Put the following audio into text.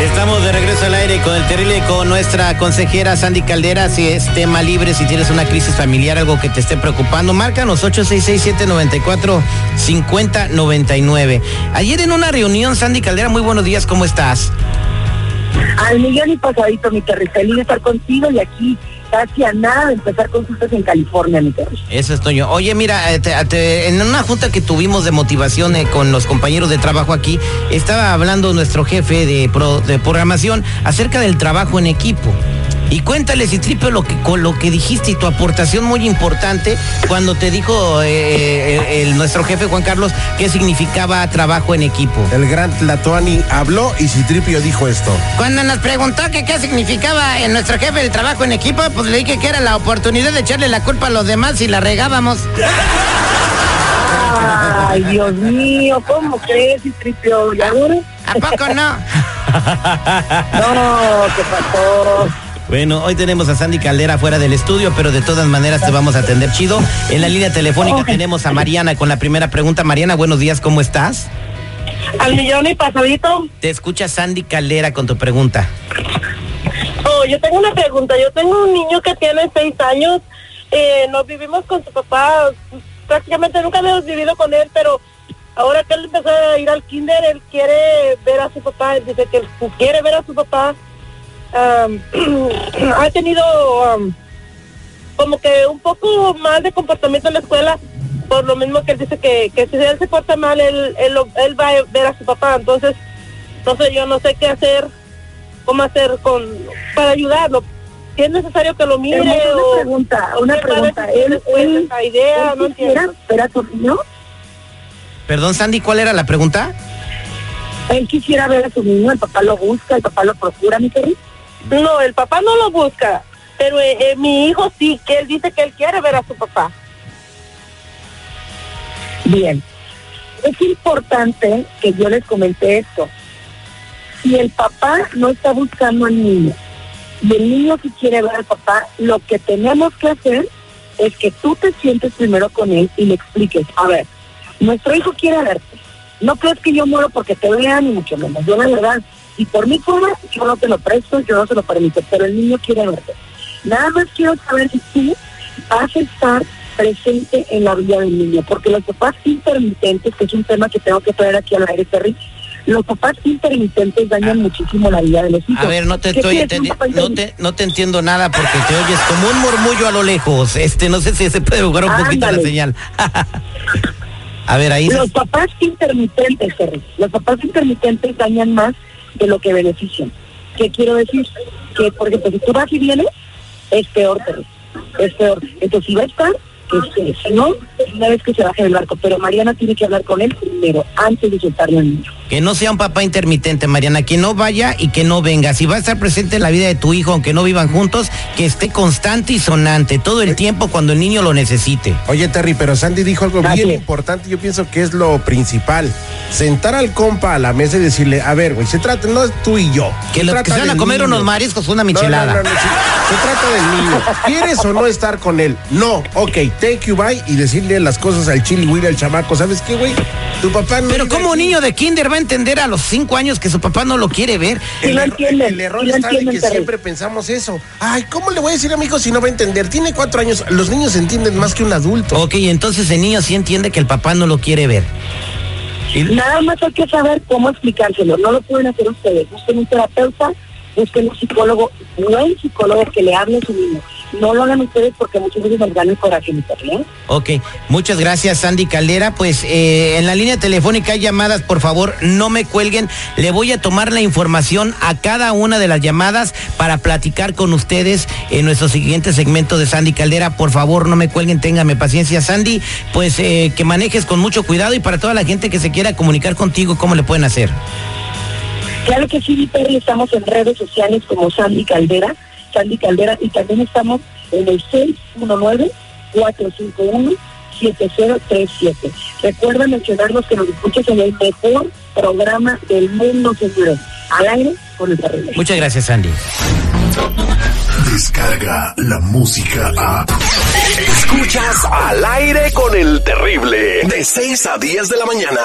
Estamos de regreso al aire con el terrible con nuestra consejera Sandy Caldera. Si es tema libre, si tienes una crisis familiar, algo que te esté preocupando, márcanos 866-794-5099. Ayer en una reunión, Sandy Caldera, muy buenos días, ¿cómo estás? Al millón y pasadito, mi Terry. Feliz estar contigo y aquí casi a nada de empezar consultas en California, mi Terry. Eso estoy yo. Oye, mira, eh, te- te- en una junta que tuvimos de motivación eh, con los compañeros de trabajo aquí, estaba hablando nuestro jefe de, pro- de programación acerca del trabajo en equipo. Y cuéntale, Citripio, lo que, con lo que dijiste y tu aportación muy importante cuando te dijo eh, el- el- nuestro jefe Juan Carlos qué significaba trabajo en equipo. El gran Tlatoani habló y Citripio dijo esto. Cuando nos preguntó que qué significaba en nuestro jefe el trabajo en equipo, pues le dije que era la oportunidad de echarle la culpa a los demás si la regábamos. Ay, Dios mío, ¿cómo crees, Citripio? ¿Ya? ¿A poco no? No, ¿qué pasó? Bueno, hoy tenemos a Sandy Caldera fuera del estudio, pero de todas maneras te vamos a atender chido. En la línea telefónica tenemos a Mariana con la primera pregunta. Mariana, buenos días, ¿cómo estás? Al millón y pasadito. Te escucha Sandy Caldera con tu pregunta. Oh, yo tengo una pregunta. Yo tengo un niño que tiene seis años. Eh, nos vivimos con su papá. Prácticamente nunca hemos vivido con él, pero ahora que él empezó a ir al kinder, él quiere ver a su papá. Dice que él quiere ver a su papá. Am, ha tenido am, como que un poco mal de comportamiento en la escuela. Por lo mismo que él dice que, que si él se porta mal, él, él, él va a ver a su papá. Entonces, entonces yo no sé qué hacer cómo hacer con para ayudarlo. Si es necesario que lo mire Tenemos o una pregunta, una pregunta. ¿Él, él, esa idea, él no quisiera entiendo. ver a su niño? Perdón, Sandy, ¿cuál era la pregunta? Él quisiera ver a su niño, el papá lo busca, el papá lo procura, mi Terry. No, el papá no lo busca, pero eh, eh, mi hijo sí, que él dice que él quiere ver a su papá. Bien. Es importante que yo les comente esto. Si el papá no está buscando al niño y el niño sí quiere ver al papá, lo que tenemos que hacer es que tú te sientes primero con él y le expliques, a ver, nuestro hijo quiere verte. No crees que yo muero porque te vea ni mucho menos. Yo la verdad, y por mi forma, yo no te lo presto, yo no se lo permito, pero el niño quiere verte. Nada más quiero saber si tú vas a estar presente en la vida del niño, porque los papás intermitentes, que es un tema que tengo que traer aquí al aire, Terry, los papás intermitentes dañan muchísimo la vida de los hijos. A ver, no te ¿Qué estoy quiere decir un entendi- papá no te, no te entiendo nada porque te oyes como un murmullo a lo lejos. Este, no sé si se puede jugar un poquito la señal. a ver, ahí. Los papás intermitentes, Terry, los papás intermitentes dañan más de lo que benefician. ¿Qué quiero decir? Que, por ejemplo, si tú vas y vienes, es peor, Terry. Es peor. Entonces, si va a estar, que. Si no, una vez que se baje del barco. Pero Mariana tiene que hablar con él primero, antes de soltarle al niño. Que no sea un papá intermitente, Mariana, que no vaya y que no venga. Si va a estar presente en la vida de tu hijo, aunque no vivan juntos, que esté constante y sonante todo el tiempo cuando el niño lo necesite. Oye, Terry, pero Sandy dijo algo bien importante. Yo pienso que es lo principal. Sentar al compa a la mesa y decirle, a ver, güey, se trata, no es tú y yo. Que, se lo, que se van a comer niño". unos mariscos, una michelada. No, no, no, sí. Se trata del niño. ¿Quieres o no estar con él? No. Ok, take you bye y decirle las cosas al chili Willy, al chamaco. ¿Sabes qué, güey? Tu papá no. Pero como un niño de kinder va a entender a los cinco años que su papá no lo quiere ver. Sí El, lo error- entienden, el error sí está de entienden, que siempre pensamos eso. Ay, ¿cómo le voy a decir a mi hijo si no va a entender? Tiene cuatro años. Los niños entienden más que un adulto. Ok, entonces el niño sí entiende que el papá no lo quiere ver. Y- Nada más hay que saber cómo explicárselo. No lo pueden hacer ustedes. Busquen un terapeuta busquen un psicólogo, buen psicólogo que le hable a su niño. No lo hagan ustedes porque muchas veces nos dan el perro, ¿eh? Ok, muchas gracias Sandy Caldera. Pues eh, en la línea telefónica hay llamadas, por favor, no me cuelguen. Le voy a tomar la información a cada una de las llamadas para platicar con ustedes en nuestro siguiente segmento de Sandy Caldera. Por favor, no me cuelguen, téngame paciencia. Sandy, pues eh, que manejes con mucho cuidado y para toda la gente que se quiera comunicar contigo, ¿cómo le pueden hacer? Claro que sí, mi perro, estamos en redes sociales como Sandy Caldera, Sandy Caldera, y también estamos en el 619-451-7037. Recuerda mencionarnos que nos escuches en el mejor programa del mundo, señores. Al aire con el perro. Muchas gracias, Sandy. Descarga la música a. Escuchas al aire con el terrible. De 6 a 10 de la mañana.